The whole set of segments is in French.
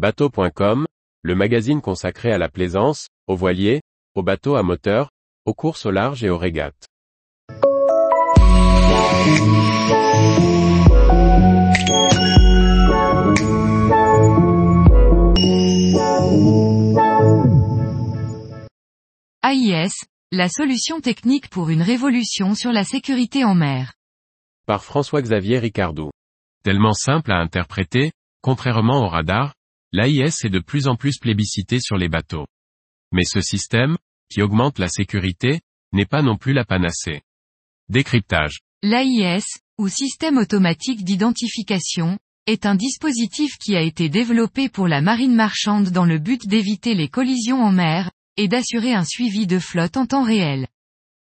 Bateau.com, le magazine consacré à la plaisance, aux voiliers, aux bateaux à moteur, aux courses au large et aux régates. AIS, la solution technique pour une révolution sur la sécurité en mer. Par François-Xavier Ricardou. Tellement simple à interpréter, contrairement au radar, l'AIS est de plus en plus plébiscité sur les bateaux. Mais ce système, qui augmente la sécurité, n'est pas non plus la panacée. Décryptage. L'AIS, ou système automatique d'identification, est un dispositif qui a été développé pour la marine marchande dans le but d'éviter les collisions en mer, et d'assurer un suivi de flotte en temps réel.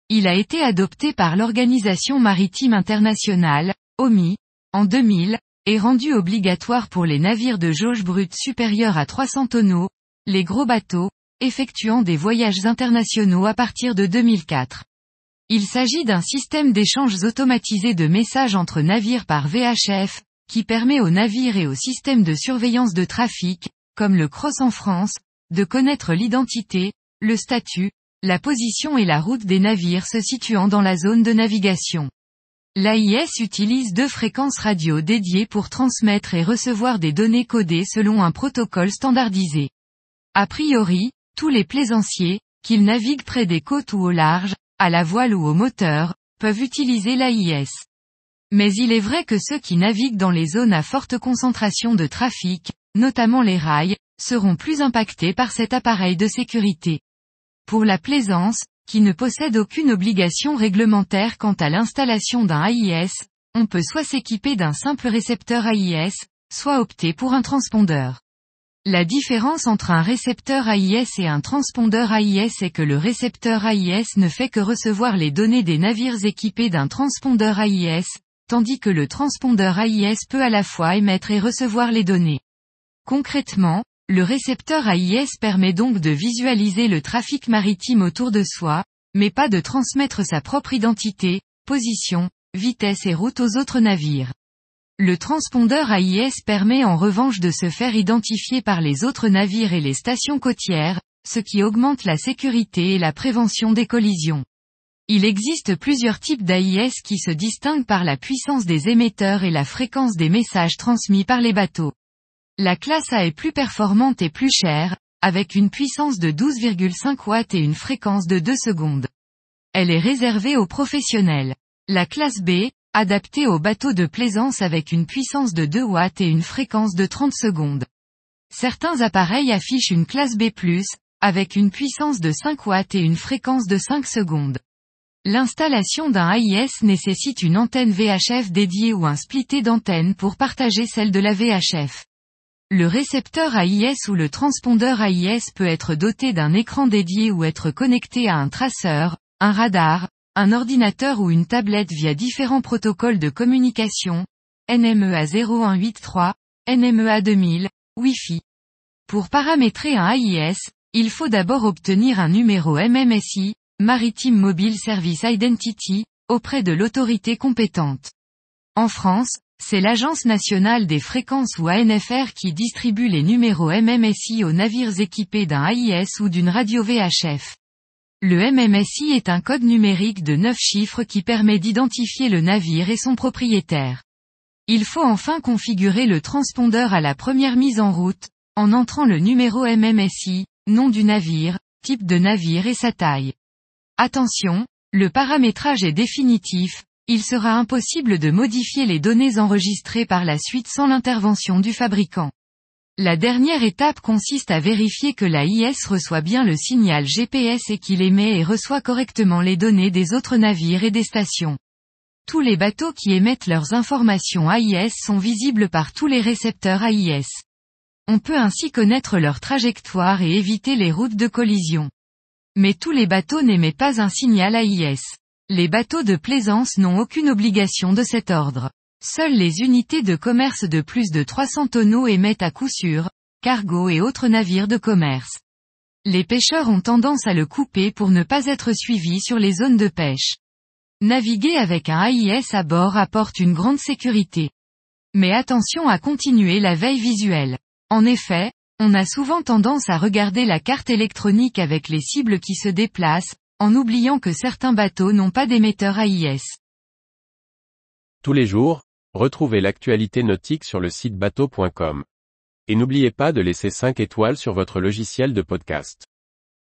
Il a été adopté par l'Organisation maritime internationale, OMI, en 2000, et rendu obligatoire pour les navires de jauge brute supérieure à 300 tonneaux, les gros bateaux, effectuant des voyages internationaux à partir de 2004. Il s'agit d'un système d'échanges automatisés de messages entre navires par VHF, qui permet aux navires et aux systèmes de surveillance de trafic, comme le CROSS en France, de connaître l'identité, le statut, la position et la route des navires se situant dans la zone de navigation. L'AIS utilise deux fréquences radio dédiées pour transmettre et recevoir des données codées selon un protocole standardisé. A priori, tous les plaisanciers, qu'ils naviguent près des côtes ou au large, à la voile ou au moteur, peuvent utiliser l'AIS. Mais il est vrai que ceux qui naviguent dans les zones à forte concentration de trafic, notamment les rails, seront plus impactés par cet appareil de sécurité. Pour la plaisance, qui ne possède aucune obligation réglementaire quant à l'installation d'un AIS, on peut soit s'équiper d'un simple récepteur AIS, soit opter pour un transpondeur. La différence entre un récepteur AIS et un transpondeur AIS est que le récepteur AIS ne fait que recevoir les données des navires équipés d'un transpondeur AIS, tandis que le transpondeur AIS peut à la fois émettre et recevoir les données. Concrètement, le récepteur AIS permet donc de visualiser le trafic maritime autour de soi, mais pas de transmettre sa propre identité, position, vitesse et route aux autres navires. Le transpondeur AIS permet en revanche de se faire identifier par les autres navires et les stations côtières, ce qui augmente la sécurité et la prévention des collisions. Il existe plusieurs types d'AIS qui se distinguent par la puissance des émetteurs et la fréquence des messages transmis par les bateaux. La classe A est plus performante et plus chère, avec une puissance de 12,5 watts et une fréquence de 2 secondes. Elle est réservée aux professionnels. La classe B, adaptée aux bateaux de plaisance avec une puissance de 2 watts et une fréquence de 30 secondes. Certains appareils affichent une classe B+, avec une puissance de 5 watts et une fréquence de 5 secondes. L'installation d'un AIS nécessite une antenne VHF dédiée ou un splitté d'antenne pour partager celle de la VHF. Le récepteur AIS ou le transpondeur AIS peut être doté d'un écran dédié ou être connecté à un traceur, un radar, un ordinateur ou une tablette via différents protocoles de communication, NMEA 0183, NMEA 2000, Wi-Fi. Pour paramétrer un AIS, il faut d'abord obtenir un numéro MMSI, Maritime Mobile Service Identity, auprès de l'autorité compétente. En France, c'est l'Agence nationale des fréquences ou ANFR qui distribue les numéros MMSI aux navires équipés d'un AIS ou d'une radio VHF. Le MMSI est un code numérique de 9 chiffres qui permet d'identifier le navire et son propriétaire. Il faut enfin configurer le transpondeur à la première mise en route, en entrant le numéro MMSI, nom du navire, type de navire et sa taille. Attention, le paramétrage est définitif, il sera impossible de modifier les données enregistrées par la suite sans l'intervention du fabricant. La dernière étape consiste à vérifier que la IS reçoit bien le signal GPS et qu'il émet et reçoit correctement les données des autres navires et des stations. Tous les bateaux qui émettent leurs informations AIS sont visibles par tous les récepteurs AIS. On peut ainsi connaître leur trajectoire et éviter les routes de collision. Mais tous les bateaux n'émettent pas un signal AIS. Les bateaux de plaisance n'ont aucune obligation de cet ordre. Seules les unités de commerce de plus de 300 tonneaux émettent à coup sûr, cargo et autres navires de commerce. Les pêcheurs ont tendance à le couper pour ne pas être suivis sur les zones de pêche. Naviguer avec un AIS à bord apporte une grande sécurité. Mais attention à continuer la veille visuelle. En effet, On a souvent tendance à regarder la carte électronique avec les cibles qui se déplacent, en oubliant que certains bateaux n'ont pas d'émetteur AIS. Tous les jours, retrouvez l'actualité nautique sur le site bateau.com. Et n'oubliez pas de laisser 5 étoiles sur votre logiciel de podcast.